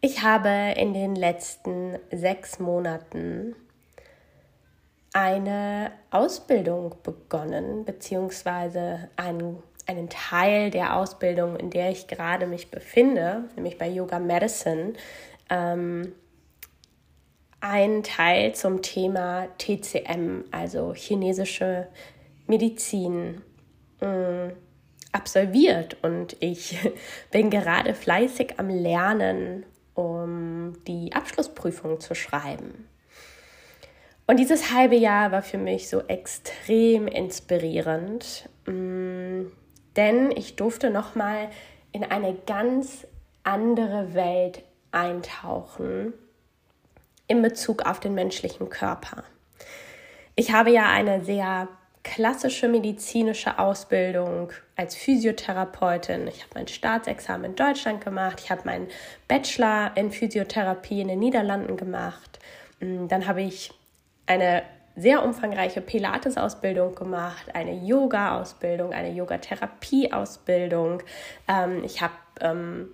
Ich habe in den letzten sechs Monaten eine Ausbildung begonnen, beziehungsweise einen, einen Teil der Ausbildung, in der ich gerade mich befinde, nämlich bei Yoga Medicine, ähm, ein Teil zum Thema TCM, also chinesische Medizin, äh, absolviert. Und ich bin gerade fleißig am Lernen um die Abschlussprüfung zu schreiben. Und dieses halbe Jahr war für mich so extrem inspirierend, mm, denn ich durfte noch mal in eine ganz andere Welt eintauchen in Bezug auf den menschlichen Körper. Ich habe ja eine sehr klassische medizinische Ausbildung als Physiotherapeutin. Ich habe mein Staatsexamen in Deutschland gemacht. Ich habe meinen Bachelor in Physiotherapie in den Niederlanden gemacht. Mm, dann habe ich eine sehr umfangreiche Pilates-Ausbildung gemacht, eine Yoga-Ausbildung, eine Yogatherapie-Ausbildung. Ähm, ich habe ähm,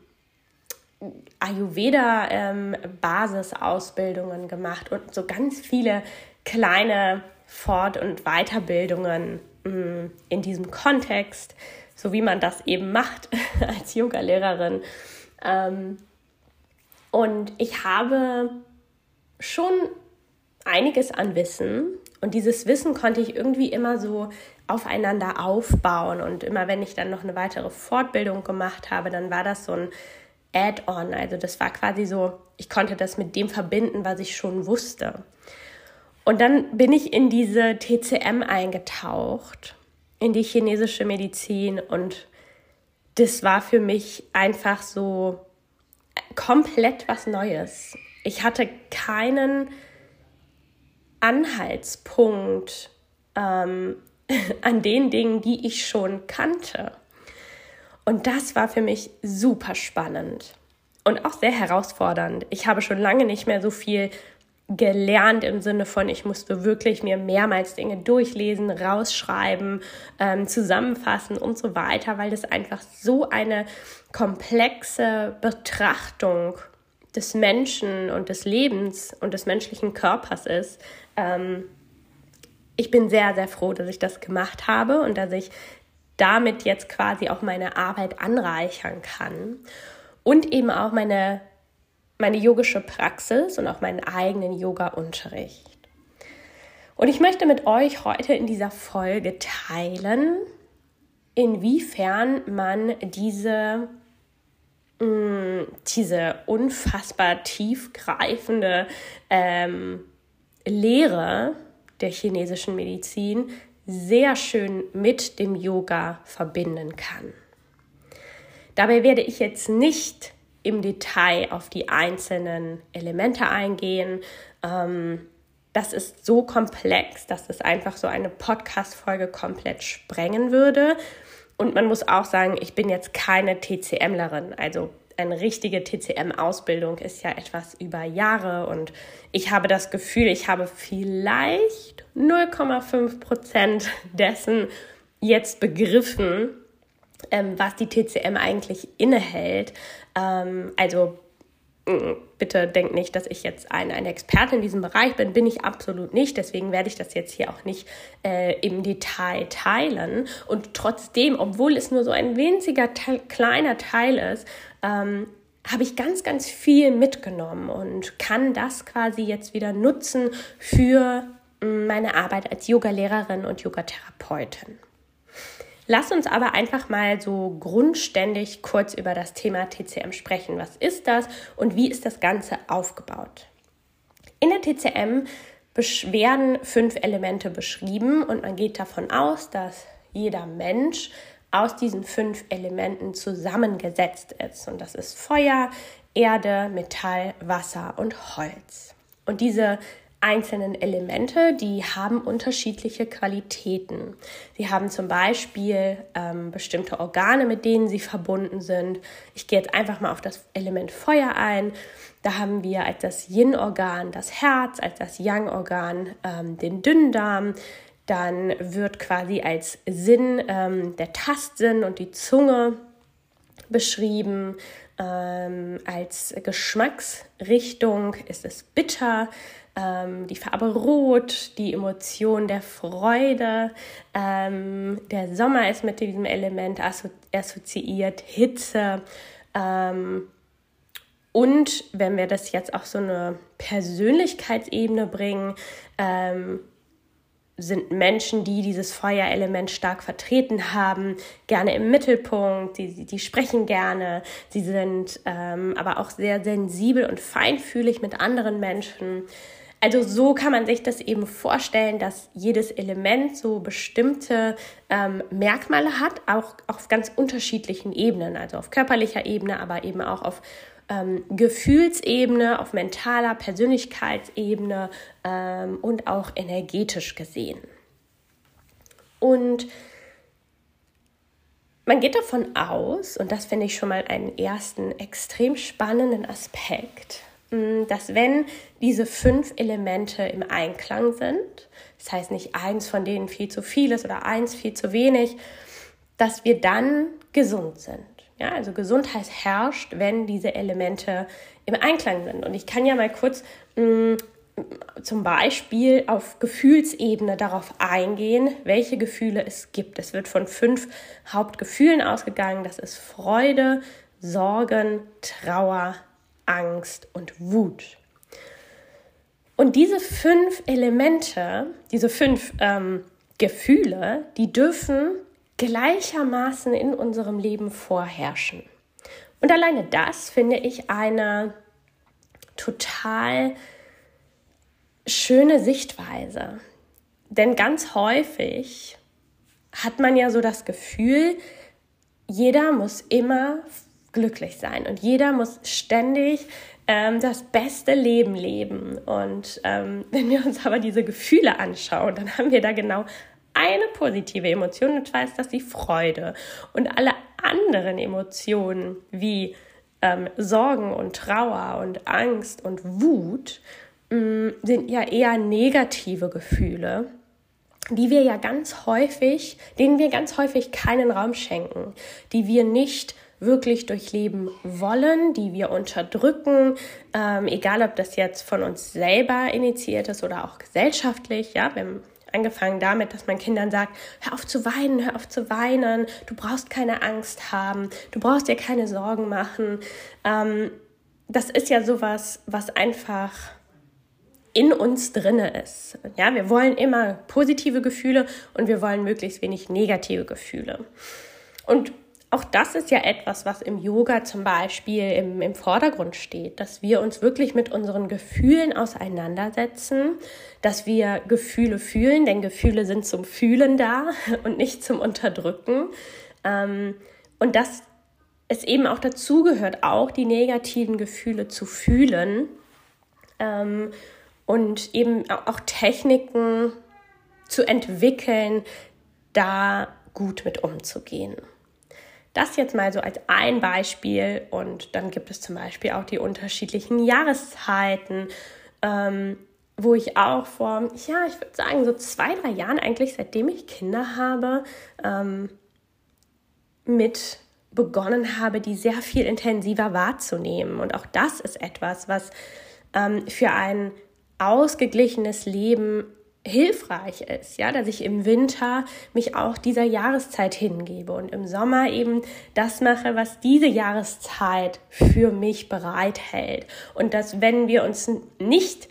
Ayurveda-Basisausbildungen ähm, gemacht und so ganz viele kleine Fort- und Weiterbildungen mm, in diesem Kontext, so wie man das eben macht als Yoga-Lehrerin. Ähm, und ich habe schon einiges an Wissen und dieses Wissen konnte ich irgendwie immer so aufeinander aufbauen und immer wenn ich dann noch eine weitere Fortbildung gemacht habe, dann war das so ein Add-on, also das war quasi so, ich konnte das mit dem verbinden, was ich schon wusste. Und dann bin ich in diese TCM eingetaucht, in die chinesische Medizin und das war für mich einfach so komplett was Neues. Ich hatte keinen Anhaltspunkt ähm, an den Dingen, die ich schon kannte. Und das war für mich super spannend und auch sehr herausfordernd. Ich habe schon lange nicht mehr so viel gelernt im Sinne von, ich musste wirklich mir mehrmals Dinge durchlesen, rausschreiben, ähm, zusammenfassen und so weiter, weil das einfach so eine komplexe Betrachtung des Menschen und des Lebens und des menschlichen Körpers ist. Ähm, ich bin sehr, sehr froh, dass ich das gemacht habe und dass ich damit jetzt quasi auch meine Arbeit anreichern kann und eben auch meine meine yogische Praxis und auch meinen eigenen Yoga-Unterricht. Und ich möchte mit euch heute in dieser Folge teilen, inwiefern man diese, mh, mm, diese unfassbar tiefgreifende ähm, Lehre der chinesischen Medizin sehr schön mit dem Yoga verbinden kann. Dabei werde ich jetzt nicht im Detail auf die einzelnen Elemente eingehen. Ähm, das ist so komplex, dass es einfach so eine Podcast-Folge komplett sprengen würde. Und man muss auch sagen, ich bin jetzt keine TCMlerin. Also eine richtige TCM-Ausbildung ist ja etwas über Jahre und ich habe das Gefühl, ich habe vielleicht 0,5 Prozent dessen jetzt begriffen, ähm, was die TCM eigentlich innehält. Ähm, also mm, bitte denkt nicht, dass ich jetzt eine, eine Expertin in diesem Bereich bin. Bin ich absolut nicht. Deswegen werde ich das jetzt hier auch nicht äh, im Detail teilen. Und trotzdem, obwohl es nur so ein winziger Teil, kleiner Teil ist, ähm, habe ich ganz, ganz viel mitgenommen und kann das quasi jetzt wieder nutzen für mm, meine Arbeit als Yogalehrerin und Yogatherapeutin. Lass uns aber einfach mal so grundständig kurz über das Thema TCM sprechen. Was ist das und wie ist das Ganze aufgebaut? In der TCM werden fünf Elemente beschrieben und man geht davon aus, dass jeder Mensch aus diesen fünf Elementen zusammengesetzt ist. Und das ist Feuer, Erde, Metall, Wasser und Holz. Und diese einzelnen Elemente, die haben unterschiedliche Qualitäten. Sie haben zum Beispiel ähm, bestimmte Organe, mit denen sie verbunden sind. Ich gehe jetzt einfach mal auf das Element Feuer ein. Da haben wir als das Yin-Organ das Herz, als das Yang-Organ ähm, den Dünndarm. Dann wird quasi als Sinn ähm, der Tastsinn und die Zunge beschrieben. Ähm, als Geschmacksrichtung ist es bitter, ähm, die Farbe Rot, die Emotion der Freude. Ähm, der Sommer ist mit diesem Element asso assoziiert, Hitze. Ähm, und wenn wir das jetzt auf so eine Persönlichkeitsebene bringen, ähm, sind Menschen, die dieses Feuerelement stark vertreten haben, gerne im Mittelpunkt, die, die sprechen gerne, sie sind ähm, aber auch sehr sensibel und feinfühlig mit anderen Menschen. Also so kann man sich das eben vorstellen, dass jedes Element so bestimmte ähm, Merkmale hat, auch auf ganz unterschiedlichen Ebenen, also auf körperlicher Ebene, aber eben auch auf ähm, Gefühlsebene, auf mentaler Persönlichkeitsebene ähm, und auch energetisch gesehen. Und man geht davon aus, und das finde ich schon mal einen ersten extrem spannenden Aspekt, dass wenn diese fünf Elemente im Einklang sind, das heißt nicht eins von denen viel zu viel ist oder eins viel zu wenig, dass wir dann gesund sind. Ja, also Gesundheit herrscht, wenn diese Elemente im Einklang sind. Und ich kann ja mal kurz mh, mm, zum Beispiel auf Gefühlsebene darauf eingehen, welche Gefühle es gibt. Es wird von fünf Hauptgefühlen ausgegangen. Das ist Freude, Sorgen, Trauer, Angst und Wut. Und diese fünf Elemente, diese fünf ähm, Gefühle, die dürfen gleichermaßen in unserem Leben vorherrschen. Und alleine das finde ich eine total schöne Sichtweise. Denn ganz häufig hat man ja so das Gefühl, jeder muss immer glücklich sein und jeder muss ständig ähm, das beste Leben leben. Und ähm, wenn wir uns aber diese Gefühle anschauen, dann haben wir da genau eine positive Emotion und zwar ist das die Freude. Und alle anderen Emotionen wie ähm, Sorgen und Trauer und Angst und Wut mh, mm, sind ja eher negative Gefühle die wir ja ganz häufig, denen wir ganz häufig keinen Raum schenken, die wir nicht wirklich durchleben wollen, die wir unterdrücken, ähm, egal ob das jetzt von uns selber initiiert ist oder auch gesellschaftlich, ja, wir angefangen damit, dass man Kindern sagt, hör auf zu weinen, hör auf zu weinen, du brauchst keine Angst haben, du brauchst dir keine Sorgen machen. Ähm, das ist ja sowas, was einfach in uns drinne ist. Ja, wir wollen immer positive Gefühle und wir wollen möglichst wenig negative Gefühle. Und auch das ist ja etwas, was im Yoga zum Beispiel im, im Vordergrund steht, dass wir uns wirklich mit unseren Gefühlen auseinandersetzen, dass wir Gefühle fühlen, denn Gefühle sind zum Fühlen da und nicht zum Unterdrücken. Ähm, und dass es eben auch dazugehört, auch die negativen Gefühle zu fühlen ähm, und eben auch Techniken zu entwickeln, da gut mit umzugehen. Das jetzt mal so als ein Beispiel und dann gibt es zum Beispiel auch die unterschiedlichen Jahreszeiten, ähm, wo ich auch vor, ja, ich würde sagen, so zwei, drei Jahren eigentlich, seitdem ich Kinder habe, ähm, mit begonnen habe, die sehr viel intensiver wahrzunehmen. Und auch das ist etwas, was ähm, für ein ausgeglichenes Leben hilfreich ist, ja, dass ich im Winter mich auch dieser Jahreszeit hingebe und im Sommer eben das mache, was diese Jahreszeit für mich bereithält. Und dass, wenn wir uns nicht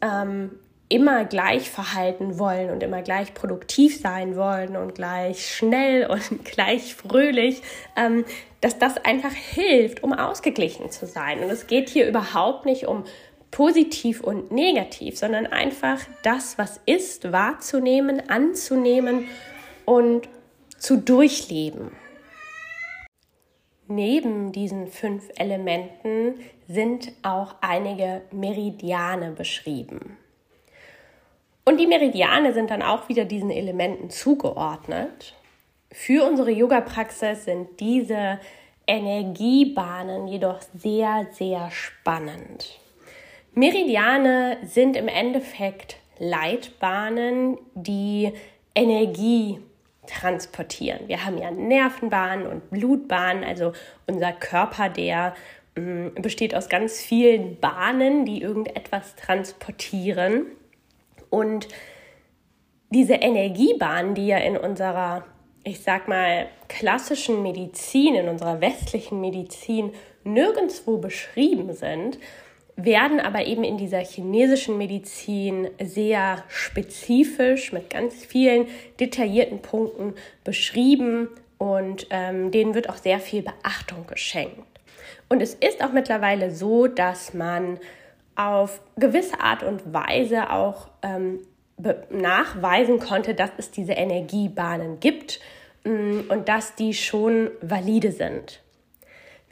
ähm, immer gleich verhalten wollen und immer gleich produktiv sein wollen und gleich schnell und gleich fröhlich, ähm, dass das einfach hilft, um ausgeglichen zu sein. Und es geht hier überhaupt nicht um positiv und negativ, sondern einfach das, was ist, wahrzunehmen, anzunehmen und zu durchleben. neben diesen fünf Elementen sind auch einige Meridiane beschrieben. Und die Meridiane sind dann auch wieder diesen Elementen zugeordnet. Für unsere Yoga-Praxis sind diese Energiebahnen jedoch sehr, sehr spannend. Meridiane sind im Endeffekt Leitbahnen, die Energie transportieren. Wir haben ja Nervenbahnen und Blutbahnen, also unser Körper, der mm, besteht aus ganz vielen Bahnen, die irgendetwas transportieren. Und diese Energiebahnen, die ja in unserer, ich sag mal, klassischen Medizin, in unserer westlichen Medizin nirgendwo beschrieben sind, werden aber eben in dieser chinesischen Medizin sehr spezifisch mit ganz vielen detaillierten Punkten beschrieben und ähm, denen wird auch sehr viel Beachtung geschenkt. Und es ist auch mittlerweile so, dass man auf gewisse Art und Weise auch ähm, nachweisen konnte, dass es diese Energiebahnen gibt mm, und dass die schon valide sind.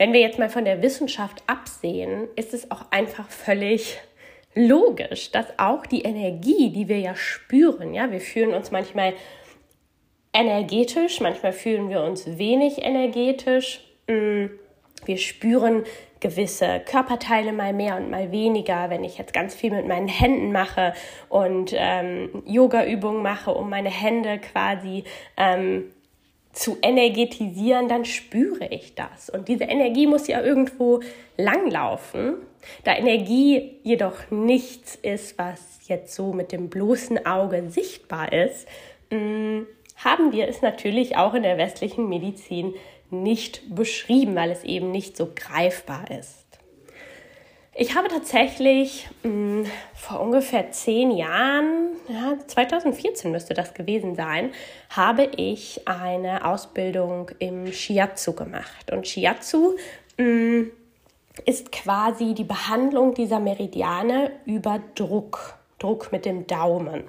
Wenn wir jetzt mal von der Wissenschaft absehen, ist es auch einfach völlig logisch, dass auch die Energie, die wir ja spüren, ja, wir fühlen uns manchmal energetisch, manchmal fühlen wir uns wenig energetisch. Mm, wir spüren gewisse Körperteile mal mehr und mal weniger. Wenn ich jetzt ganz viel mit meinen Händen mache und ähm, Yoga-Übungen mache, um meine Hände quasi ähm, zu energetisieren, dann spüre ich das. Und diese Energie muss ja irgendwo langlaufen. Da Energie jedoch nichts ist, was jetzt so mit dem bloßen Auge sichtbar ist, mm, haben wir es natürlich auch in der westlichen Medizin nicht beschrieben, weil es eben nicht so greifbar ist. Ich habe tatsächlich mh, hm, vor ungefähr zehn Jahren, ja, 2014 müsste das gewesen sein, habe ich eine Ausbildung im Shiatsu gemacht. Und Shiatsu mh, hm, ist quasi die Behandlung dieser Meridiane über Druck, Druck mit dem Daumen.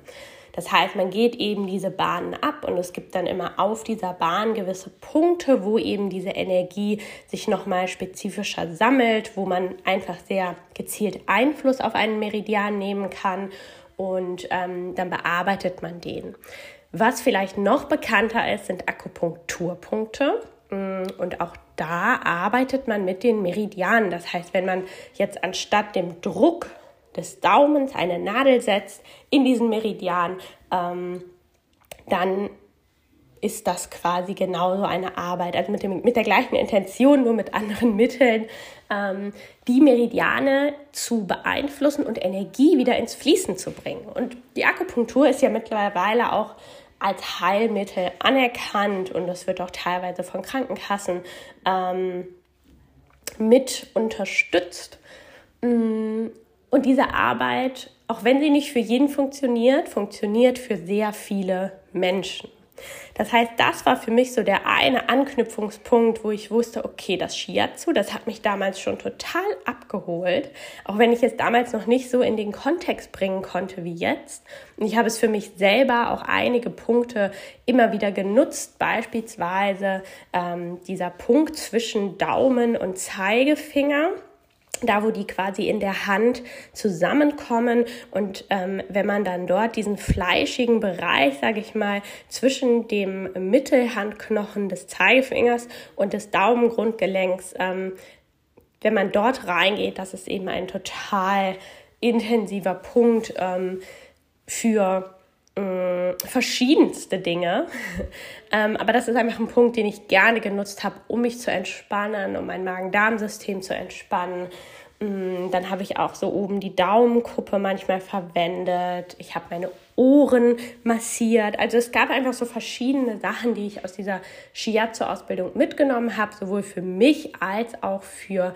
Das heißt, man geht eben diese Bahnen ab und es gibt dann immer auf dieser Bahn gewisse Punkte, wo eben diese Energie sich nochmal spezifischer sammelt, wo man einfach sehr gezielt Einfluss auf einen Meridian nehmen kann und ähm, dann bearbeitet man den. Was vielleicht noch bekannter ist, sind Akupunkturpunkte. Mm, und auch da arbeitet man mit den Meridianen. Das heißt, wenn man jetzt anstatt dem Druck des Daumens eine Nadel setzt in diesen Meridian, ähm, dann ist das quasi genauso eine Arbeit, also mit, dem, mit der gleichen Intention, nur mit anderen Mitteln, ähm, die Meridiane zu beeinflussen und Energie wieder ins Fließen zu bringen. Und die Akupunktur ist ja mittlerweile auch als Heilmittel anerkannt und das wird auch teilweise von Krankenkassen ähm, mit unterstützt. Mm, und diese Arbeit, auch wenn sie nicht für jeden funktioniert, funktioniert für sehr viele Menschen. Das heißt, das war für mich so der eine Anknüpfungspunkt, wo ich wusste, okay, das Shiatsu, das hat mich damals schon total abgeholt, auch wenn ich es damals noch nicht so in den Kontext bringen konnte wie jetzt. Und ich habe es für mich selber auch einige Punkte immer wieder genutzt, beispielsweise ähm, dieser Punkt zwischen Daumen und Zeigefinger da wo die quasi in der Hand zusammenkommen. Und ähm, wenn man dann dort diesen fleischigen Bereich, sage ich mal, zwischen dem Mittelhandknochen des Zeigefingers und des Daumengrundgelenks, ähm, wenn man dort reingeht, das ist eben ein total intensiver Punkt ähm, für äh, verschiedenste Dinge. ähm, aber das ist einfach ein Punkt, den ich gerne genutzt habe, um mich zu entspannen, um mein Magen-Darm-System zu entspannen. Mm, dann habe ich auch so oben die Daumenkuppe manchmal verwendet. Ich habe meine Ohren massiert. Also es gab einfach so verschiedene Sachen, die ich aus dieser Shiatsu-Ausbildung mitgenommen habe, sowohl für mich als auch für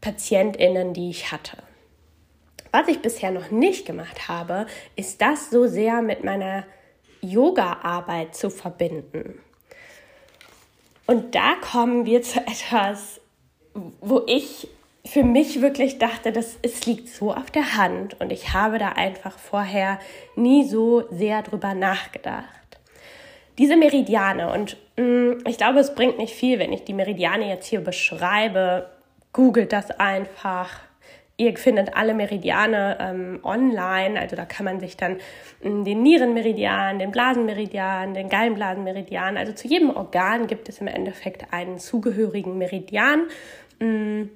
PatientInnen, die ich hatte. Was ich bisher noch nicht gemacht habe, ist das so sehr mit meiner Yoga-Arbeit zu verbinden. Und da kommen wir zu etwas, wo ich für mich wirklich dachte, dass es liegt so auf der Hand und ich habe da einfach vorher nie so sehr drüber nachgedacht. Diese Meridiane und Mm, ich glaube, es bringt nicht viel, wenn ich die Meridiane jetzt hier beschreibe. Googelt das einfach. Ihr findet alle Meridiane ähm, online, also da kann man sich dann ähm, den Nierenmeridian, den Blasenmeridian, den Gallenblasenmeridian, also zu jedem Organ gibt es im Endeffekt einen zugehörigen Meridian. Ähm,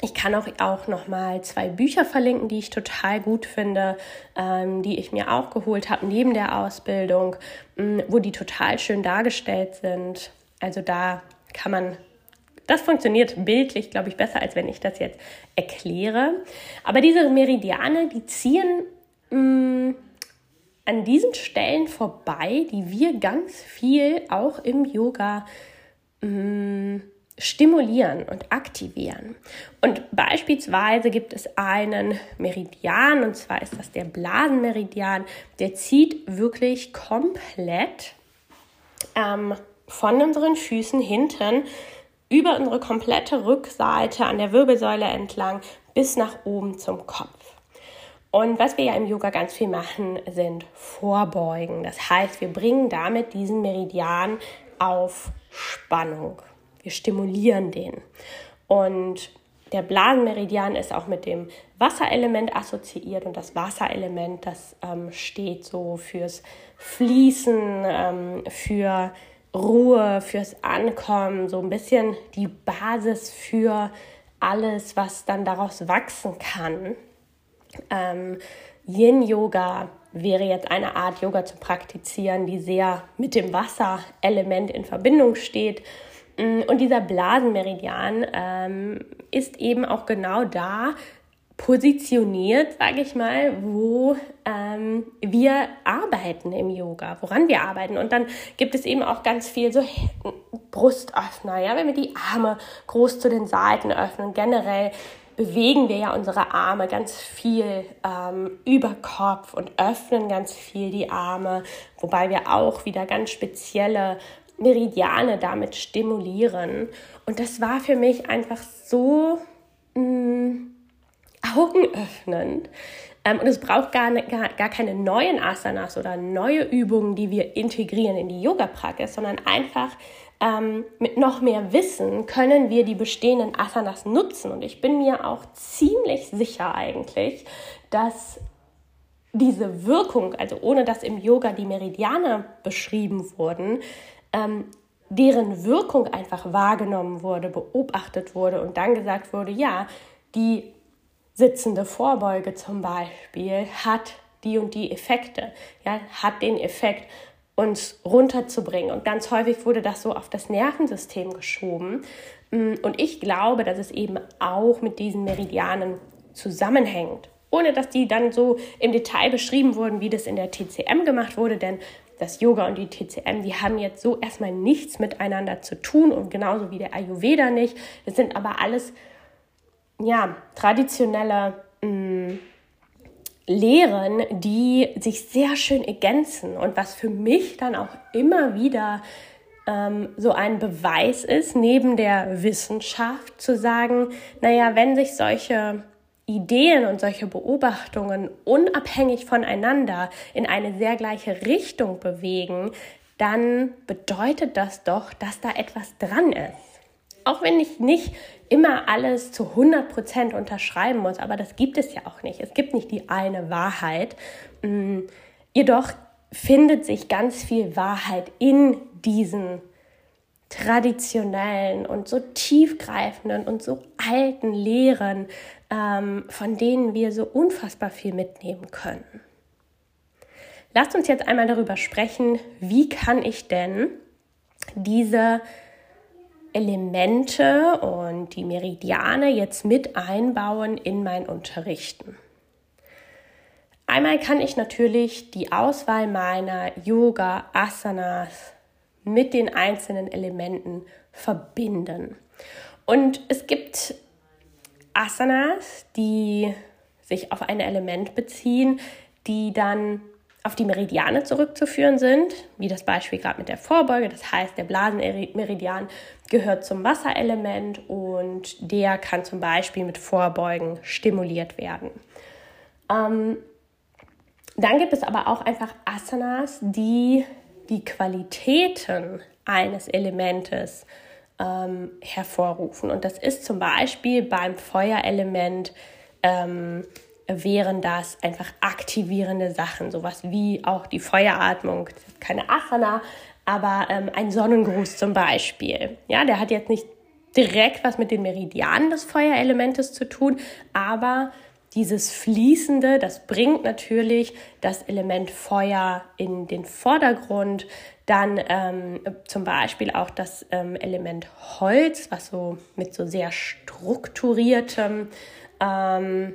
ich kann auch, auch noch mal zwei Bücher verlinken, die ich total gut finde, ähm, die ich mir auch geholt habe neben der Ausbildung, ähm, wo die total schön dargestellt sind. Also da kann man das funktioniert bildlich, glaube ich, besser, als wenn ich das jetzt erkläre. Aber diese Meridiane, die ziehen mh, mm, an diesen Stellen vorbei, die wir ganz viel auch im Yoga mh, mm, stimulieren und aktivieren. Und beispielsweise gibt es einen Meridian, und zwar ist das der Blasenmeridian, der zieht wirklich komplett ähm, von unseren Füßen hinten über unsere komplette Rückseite an der Wirbelsäule entlang bis nach oben zum Kopf. Und was wir ja im Yoga ganz viel machen, sind Vorbeugen. Das heißt, wir bringen damit diesen Meridian auf Spannung. Wir stimulieren den. Und der Blasenmeridian ist auch mit dem Wasserelement assoziiert und das Wasserelement, das ähm, steht so fürs Fließen, ähm, für Ruhe, fürs Ankommen, so ein bisschen die Basis für alles, was dann daraus wachsen kann. Ähm, Yin-Yoga wäre jetzt eine Art Yoga zu praktizieren, die sehr mit dem Wasserelement in Verbindung steht. Mm, und dieser Blasenmeridian ähm, ist eben auch genau da, positioniert, sage ich mal, wo ähm, wir arbeiten im Yoga, woran wir arbeiten. Und dann gibt es eben auch ganz viel so Brustöffner, ja, wenn wir die Arme groß zu den Seiten öffnen. Generell bewegen wir ja unsere Arme ganz viel ähm, über Kopf und öffnen ganz viel die Arme, wobei wir auch wieder ganz spezielle Meridiane damit stimulieren. Und das war für mich einfach so mh, mm, augenöffnend. Ähm, und es braucht gar, ne, gar, gar keine neuen Asanas oder neue Übungen, die wir integrieren in die Yoga-Praxis, sondern einfach ähm, mit noch mehr Wissen können wir die bestehenden Asanas nutzen. Und ich bin mir auch ziemlich sicher eigentlich, dass diese Wirkung, also ohne dass im Yoga die Meridiane beschrieben wurden, ähm, deren Wirkung einfach wahrgenommen wurde, beobachtet wurde und dann gesagt wurde, ja, die sitzende Vorbeuge zum Beispiel hat die und die Effekte, ja, hat den Effekt, uns runterzubringen. Und ganz häufig wurde das so auf das Nervensystem geschoben. Mm, und ich glaube, dass es eben auch mit diesen Meridianen zusammenhängt. Ohne dass die dann so im Detail beschrieben wurden, wie das in der TCM gemacht wurde, denn das Yoga und die TCM, die haben jetzt so erstmal nichts miteinander zu tun und genauso wie der Ayurveda nicht. Das sind aber alles ja, traditionelle mh, mm, Lehren, die sich sehr schön ergänzen und was für mich dann auch immer wieder ähm, so ein Beweis ist, neben der Wissenschaft zu sagen, naja, wenn sich solche Ideen und solche Beobachtungen unabhängig voneinander in eine sehr gleiche Richtung bewegen, dann bedeutet das doch, dass da etwas dran ist. Auch wenn ich nicht immer alles zu 100% unterschreiben muss, aber das gibt es ja auch nicht. Es gibt nicht die eine Wahrheit. Mm, jedoch findet sich ganz viel Wahrheit in diesen traditionellen und so tiefgreifenden und so alten Lehren, ähm, von denen wir so unfassbar viel mitnehmen können. Lasst uns jetzt einmal darüber sprechen, wie kann ich denn diese Elemente und die Meridiane jetzt mit einbauen in mein Unterrichten. Einmal kann ich natürlich die Auswahl meiner Yoga Asanas mit den einzelnen Elementen verbinden. Und es gibt Asanas, die sich auf ein Element beziehen, die dann auf die Meridiane zurückzuführen sind, wie das Beispiel gerade mit der Vorbeuge. Das heißt, der Blasenmeridian gehört zum Wasserelement und der kann zum Beispiel mit Vorbeugen stimuliert werden. Ähm, dann gibt es aber auch einfach Asanas, die die Qualitäten eines Elementes ähm, hervorrufen. Und das ist zum Beispiel beim Feuerelement ähm, wären das einfach aktivierende Sachen, sowas wie auch die Feueratmung, keine Asana, aber ähm, ein Sonnengruß zum Beispiel. Ja, der hat jetzt nicht direkt was mit den Meridianen des Feuerelementes zu tun, aber dieses Fließende, das bringt natürlich das Element Feuer in den Vordergrund. Dann ähm, zum Beispiel auch das ähm, Element Holz, was so mit so sehr strukturiertem ähm,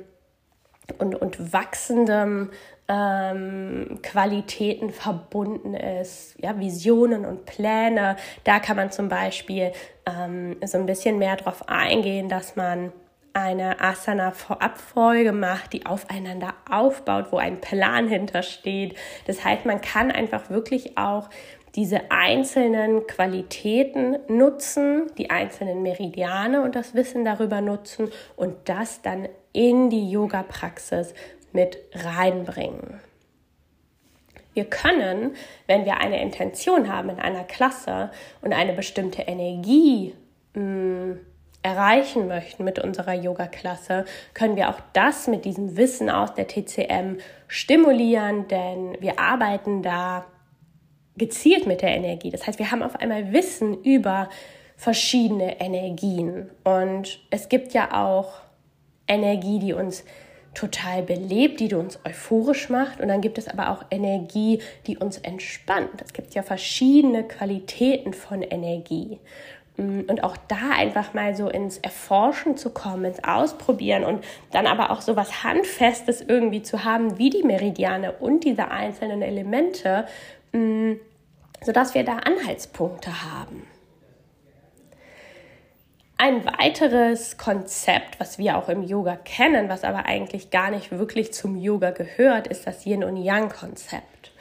und, und wachsendem ähm, Qualitäten verbunden ist, ja, Visionen und Pläne. Da kann man zum Beispiel ähm, so ein bisschen mehr darauf eingehen, dass man eine Asana-Abfolge macht, die aufeinander aufbaut, wo ein Plan hintersteht. Das heißt, man kann einfach wirklich auch diese einzelnen Qualitäten nutzen, die einzelnen Meridiane und das Wissen darüber nutzen und das dann in die Yoga-Praxis mit reinbringen. Wir können, wenn wir eine Intention haben in einer Klasse und eine bestimmte Energie mh, mm, erreichen möchten mit unserer Yoga-Klasse, können wir auch das mit diesem Wissen aus der TCM stimulieren, denn wir arbeiten da gezielt mit der Energie. Das heißt, wir haben auf einmal Wissen über verschiedene Energien. Und es gibt ja auch Energie, die uns total belebt, die uns euphorisch macht. Und dann gibt es aber auch Energie, die uns entspannt. Es gibt ja verschiedene Qualitäten von Energie. Mm, und auch da einfach mal so ins Erforschen zu kommen, ins Ausprobieren und dann aber auch so was Handfestes irgendwie zu haben, wie die Meridiane und diese einzelnen Elemente, mm, sodass wir da Anhaltspunkte haben. Ein weiteres Konzept, was wir auch im Yoga kennen, was aber eigentlich gar nicht wirklich zum Yoga gehört, ist das Yin und Yang Konzept.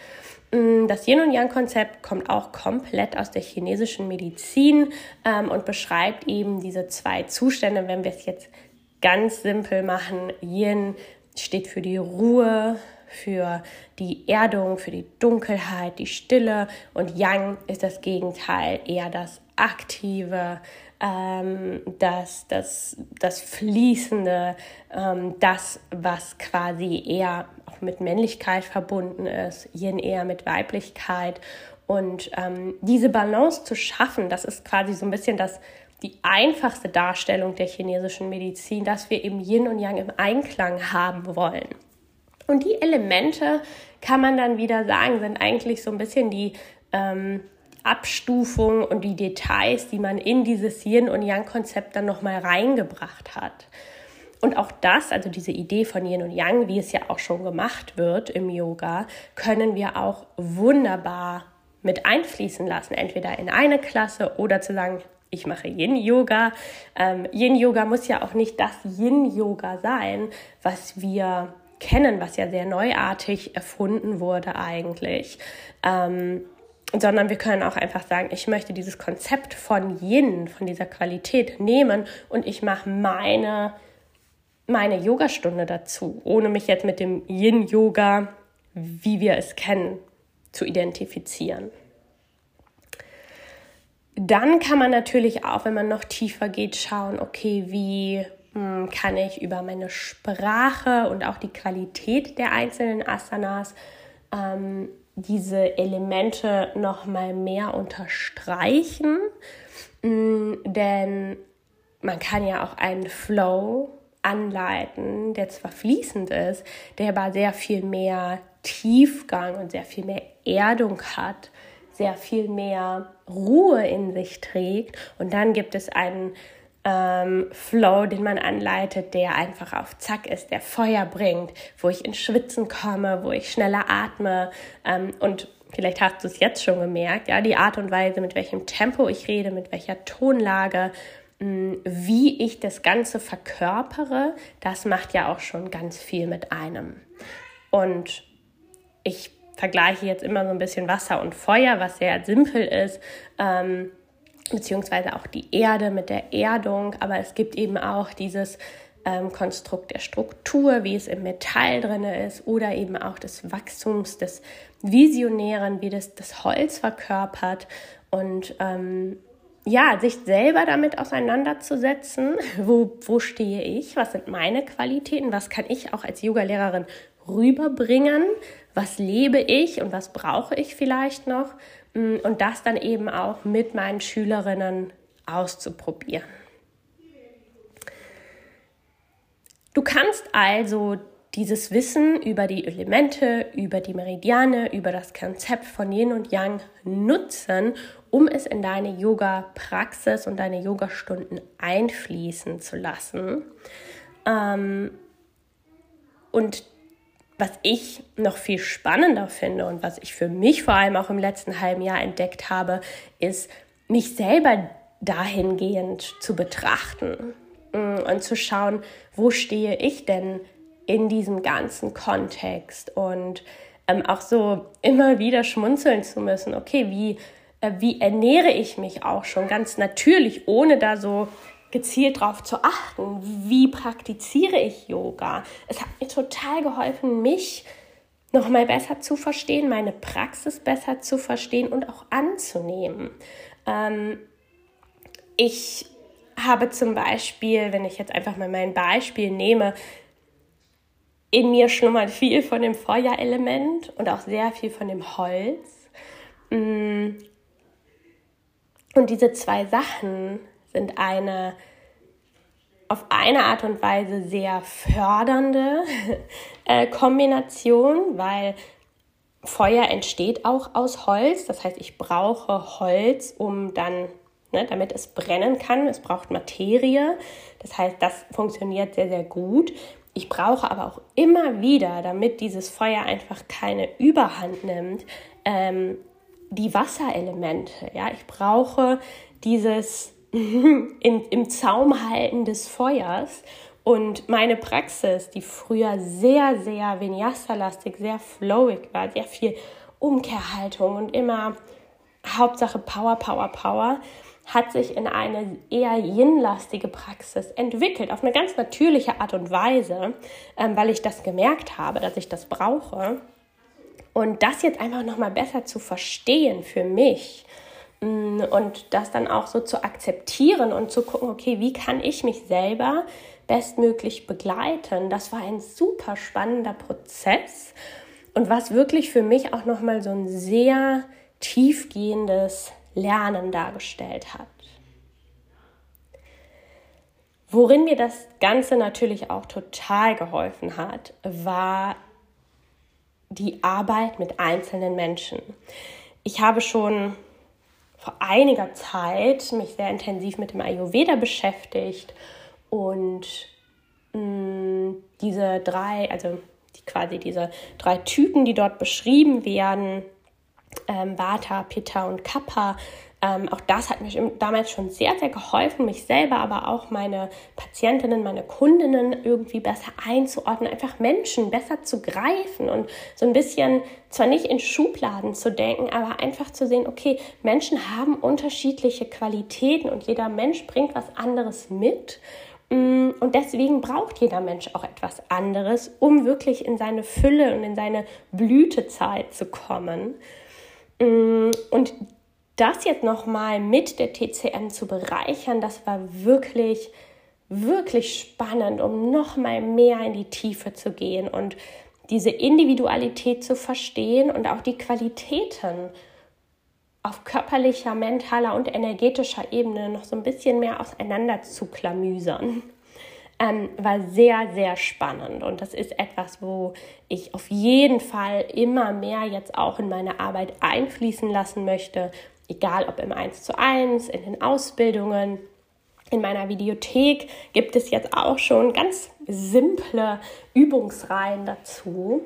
Mm, das Yin und Yang Konzept kommt auch komplett aus der chinesischen Medizin ähm, und beschreibt eben diese zwei Zustände. Wenn wir es jetzt ganz simpel machen, Yin steht für die Ruhe, für die Erdung, für die Dunkelheit, die Stille und Yang ist das Gegenteil, eher das Aktive, ähm, das, das, das Fließende, ähm, das, was quasi eher auch mit Männlichkeit verbunden ist, Yin eher mit Weiblichkeit. Und ähm, diese Balance zu schaffen, das ist quasi so ein bisschen das, die einfachste Darstellung der chinesischen Medizin, dass wir eben Yin und Yang im Einklang haben wollen. Und die Elemente, kann man dann wieder sagen, sind eigentlich so ein bisschen die ähm, Abstufung und die Details, die man in dieses Yin- und Yang-Konzept dann nochmal reingebracht hat. Und auch das, also diese Idee von Yin und Yang, wie es ja auch schon gemacht wird im Yoga, können wir auch wunderbar mit einfließen lassen. Entweder in eine Klasse oder zu sagen, ich mache Yin-Yoga. Ähm, Yin-Yoga muss ja auch nicht das Yin-Yoga sein, was wir kennen, was ja sehr neuartig erfunden wurde eigentlich. Ähm, sondern wir können auch einfach sagen, ich möchte dieses Konzept von Yin, von dieser Qualität nehmen und ich mache meine, meine Yogastunde dazu, ohne mich jetzt mit dem Yin-Yoga, wie wir es kennen, zu identifizieren. Dann kann man natürlich auch, wenn man noch tiefer geht, schauen, okay, wie hm, kann ich über meine Sprache und auch die Qualität der einzelnen Asanas ähm, diese Elemente noch mal mehr unterstreichen, mm, denn man kann ja auch einen Flow anleiten, der zwar fließend ist, der aber sehr viel mehr Tiefgang und sehr viel mehr Erdung hat, sehr viel mehr Ruhe in sich trägt. Und dann gibt es einen ähm, Flow, den man anleitet, der einfach auf Zack ist, der Feuer bringt, wo ich ins Schwitzen komme, wo ich schneller atme ähm, und vielleicht hast du es jetzt schon gemerkt, ja, die Art und Weise, mit welchem Tempo ich rede, mit welcher Tonlage, mh, mm, wie ich das Ganze verkörpere, das macht ja auch schon ganz viel mit einem. Und ich vergleiche jetzt immer so ein bisschen Wasser und Feuer, was sehr simpel ist. Ähm, beziehungsweise auch die Erde mit der Erdung, aber es gibt eben auch dieses ähm, Konstrukt der Struktur, wie es im Metall drin ist, oder eben auch des Wachstums, des Visionären, wie das das Holz verkörpert. Und ähm, ja, sich selber damit auseinanderzusetzen, wo, wo stehe ich, was sind meine Qualitäten, was kann ich auch als Yoga-Lehrerin rüberbringen, was lebe ich und was brauche ich vielleicht noch und das dann eben auch mit meinen Schülerinnen auszuprobieren. Du kannst also dieses Wissen über die Elemente, über die Meridiane, über das Konzept von Yin und Yang nutzen, um es in deine Yoga-Praxis und deine Yoga-Stunden einfließen zu lassen. Ähm, und was ich noch viel spannender finde und was ich für mich vor allem auch im letzten halben Jahr entdeckt habe, ist, mich selber dahingehend zu betrachten mm, und zu schauen, wo stehe ich denn in diesem ganzen Kontext und ähm, auch so immer wieder schmunzeln zu müssen, okay, wie, äh, wie ernähre ich mich auch schon ganz natürlich, ohne da so gezielt drauf zu achten, wie praktiziere ich Yoga. Es hat mir total geholfen, mich noch mal besser zu verstehen, meine Praxis besser zu verstehen und auch anzunehmen. Ähm, ich habe zum Beispiel, wenn ich jetzt einfach mal mein Beispiel nehme, in mir schlummert viel von dem Feuerelement und auch sehr viel von dem Holz. Mm. Und diese zwei Sachen sind eine auf eine Art und Weise sehr fördernde äh, Kombination, weil Feuer entsteht auch aus Holz. Das heißt, ich brauche Holz, um dann, ne, damit es brennen kann. Es braucht Materie. Das heißt, das funktioniert sehr, sehr gut. Ich brauche aber auch immer wieder, damit dieses Feuer einfach keine Überhand nimmt, ähm, die Wasserelemente. Ja, ich brauche dieses in, im Zaum halten des Feuers. Und meine Praxis, die früher sehr, sehr Vinyasa-lastig, sehr flowig war, sehr viel Umkehrhaltung und immer Hauptsache Power, Power, Power, hat sich in eine eher yin-lastige Praxis entwickelt, auf eine ganz natürliche Art und Weise, ähm, weil ich das gemerkt habe, dass ich das brauche. Und das jetzt einfach nochmal besser zu verstehen für mich und das dann auch so zu akzeptieren und zu gucken, okay, wie kann ich mich selber bestmöglich begleiten, das war ein super spannender Prozess und was wirklich für mich auch nochmal so ein sehr tiefgehendes Lernen dargestellt hat. Worin mir das Ganze natürlich auch total geholfen hat, war die Arbeit mit einzelnen Menschen. Ich habe schon vor einiger Zeit mich sehr intensiv mit dem Ayurveda beschäftigt und mh, mm, diese drei, also die, quasi diese drei Typen, die dort beschrieben werden, ähm, Vata, Pitta und Kappa. Ähm, auch das hat mir damals schon sehr, sehr geholfen, mich selber, aber auch meine Patientinnen, meine Kundinnen irgendwie besser einzuordnen, einfach Menschen besser zu greifen und so ein bisschen zwar nicht in Schubladen zu denken, aber einfach zu sehen, okay, Menschen haben unterschiedliche Qualitäten und jeder Mensch bringt was anderes mit. Mm, und deswegen braucht jeder Mensch auch etwas anderes, um wirklich in seine Fülle und in seine Blütezeit zu kommen. Mm, und das jetzt nochmal mit der TCM zu bereichern, das war wirklich, wirklich spannend, um nochmal mehr in die Tiefe zu gehen und diese Individualität zu verstehen und auch die Qualitäten auf körperlicher, mentaler und energetischer Ebene noch so ein bisschen mehr auseinander zu klamüsern ähm, war sehr, sehr spannend. Und das ist etwas, wo ich auf jeden Fall immer mehr jetzt auch in meine Arbeit einfließen lassen möchte, egal ob im 1 zu 1, in den Ausbildungen. In meiner Videothek gibt es jetzt auch schon ganz simple Übungsreihen dazu.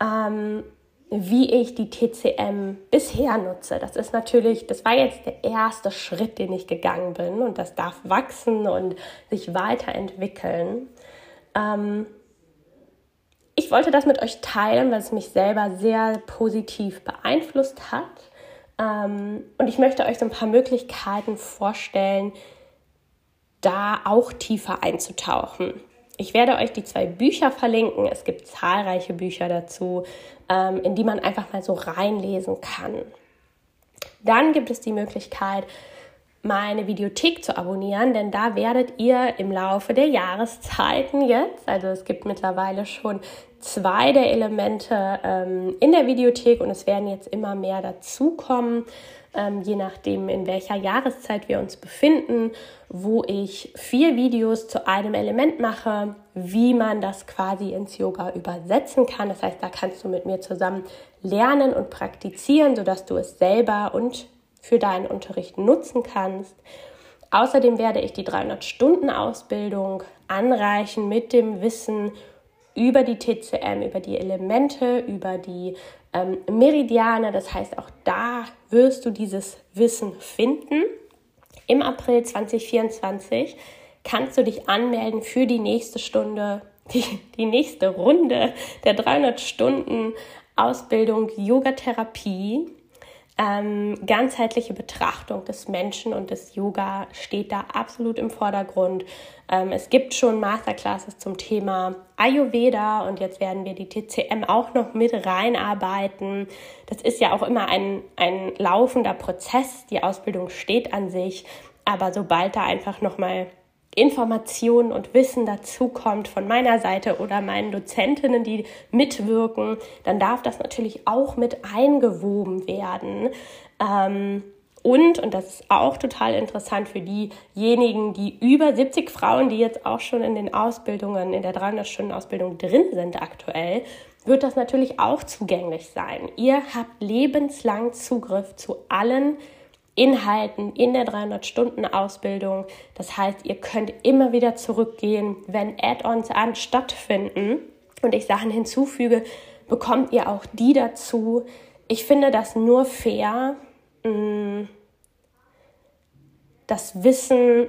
Ähm, wie ich die TCM bisher nutze. Das ist natürlich, das war jetzt der erste Schritt, den ich gegangen bin und das darf wachsen und sich weiterentwickeln. Ähm, ich wollte das mit euch teilen, weil es mich selber sehr positiv beeinflusst hat. Ähm, und ich möchte euch so ein paar Möglichkeiten vorstellen, da auch tiefer einzutauchen. ich werde euch die zwei Bücher verlinken. Es gibt zahlreiche Bücher dazu, ähm, in die man einfach mal so reinlesen kann. Dann gibt es die Möglichkeit, meine Videothek zu abonnieren, denn da werdet ihr im Laufe der Jahreszeiten jetzt, also es gibt mittlerweile schon zwei der Elemente ähm, in der Videothek und es werden jetzt immer mehr dazukommen, ähm, je nachdem, in welcher Jahreszeit wir uns befinden, wo ich vier Videos zu einem Element mache, wie man das quasi ins Yoga übersetzen kann. Das heißt, da kannst du mit mir zusammen lernen und praktizieren, sodass du es selber und für deinen Unterricht nutzen kannst. Außerdem werde ich die 300-Stunden-Ausbildung anreichen mit dem Wissen über die TCM, über die Elemente, über die ähm, Meridiane. Das heißt, auch da wirst du dieses Wissen finden. Im April 2024 kannst du dich anmelden für die nächste Stunde, die, die nächste Runde der 300 Stunden Ausbildung Yoga Therapie ähm, ganzheitliche Betrachtung des Menschen und des Yoga steht da absolut im Vordergrund. Ähm, es gibt schon Masterclasses zum Thema Ayurveda und jetzt werden wir die TCM auch noch mit reinarbeiten. Das ist ja auch immer ein, ein laufender Prozess. Die Ausbildung steht an sich, aber sobald da einfach nochmal Informationen und Wissen dazukommt von meiner Seite oder meinen Dozentinnen, die mitwirken, dann darf das natürlich auch mit eingewoben werden. Ähm, und, und das ist auch total interessant für diejenigen, die über 70 Frauen, die jetzt auch schon in den Ausbildungen, in der 300-Stunden-Ausbildung drin sind aktuell, wird das natürlich auch zugänglich sein. Ihr habt lebenslang Zugriff zu allen Inhalten in der 300-Stunden-Ausbildung. Das heißt, ihr könnt immer wieder zurückgehen, wenn Add-ons an stattfinden und ich Sachen hinzufüge, bekommt ihr auch die dazu. Ich finde das nur fair, mm, das Wissen,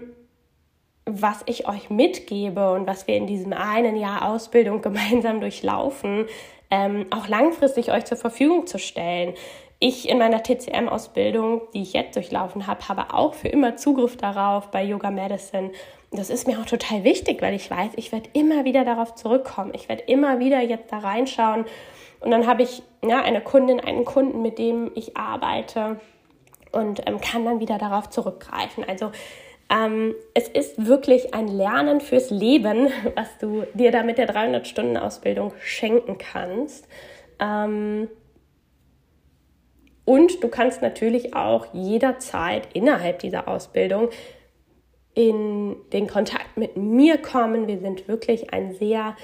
was ich euch mitgebe und was wir in diesem einen Jahr Ausbildung gemeinsam durchlaufen, ähm, auch langfristig euch zur Verfügung zu stellen ich in meiner TCM-Ausbildung, die ich jetzt durchlaufen habe, habe auch für immer Zugriff darauf bei Yoga Medicine. Das ist mir auch total wichtig, weil ich weiß, ich werde immer wieder darauf zurückkommen. Ich werde immer wieder jetzt da reinschauen. Und dann habe ich ja, eine Kundin, einen Kunden, mit dem ich arbeite und ähm, kann dann wieder darauf zurückgreifen. Also ähm, es ist wirklich ein Lernen fürs Leben, was du dir da mit der 300-Stunden-Ausbildung schenken kannst. Ähm, und du kannst natürlich auch jederzeit innerhalb dieser Ausbildung in den Kontakt mit mir kommen. Wir sind wirklich ein sehr,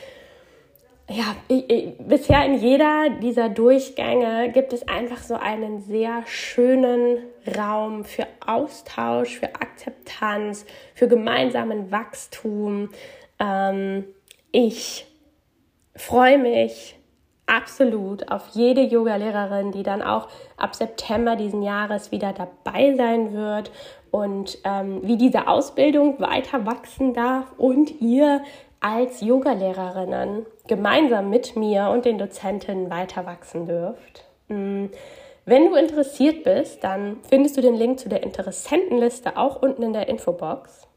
ja, ich, ich, bisher in jeder dieser Durchgänge gibt es einfach so einen sehr schönen Raum für Austausch, für Akzeptanz, für gemeinsamen Wachstum. Ähm, ich freue mich absolut auf jede Yogalehrerin, die dann auch ab September diesen Jahres wieder dabei sein wird und ähm, wie diese Ausbildung weiter wachsen darf und ihr als Yogalehrerinnen gemeinsam mit mir und den Dozentinnen weiter wachsen dürft. Mm, wenn du interessiert bist, dann findest du den Link zu der Interessentenliste auch unten in der Infobox.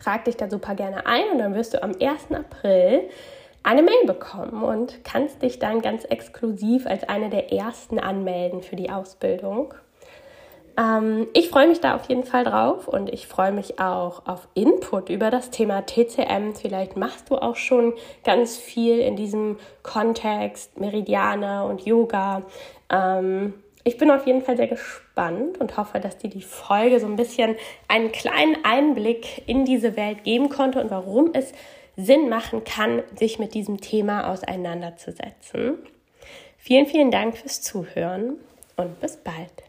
Trag dich da super gerne ein und dann wirst du am 1. April eine Mail bekommen und kannst dich dann ganz exklusiv als eine der ersten anmelden für die Ausbildung. Ähm, ich freue mich da auf jeden Fall drauf und ich freue mich auch auf Input über das Thema TCM. Vielleicht machst du auch schon ganz viel in diesem Kontext, Meridiane und Yoga. Ähm, ich bin auf jeden Fall sehr gespannt und hoffe, dass dir die Folge so ein bisschen einen kleinen Einblick in diese Welt geben konnte und warum es Sinn machen kann, sich mit diesem Thema auseinanderzusetzen. Vielen, vielen Dank fürs Zuhören und bis bald.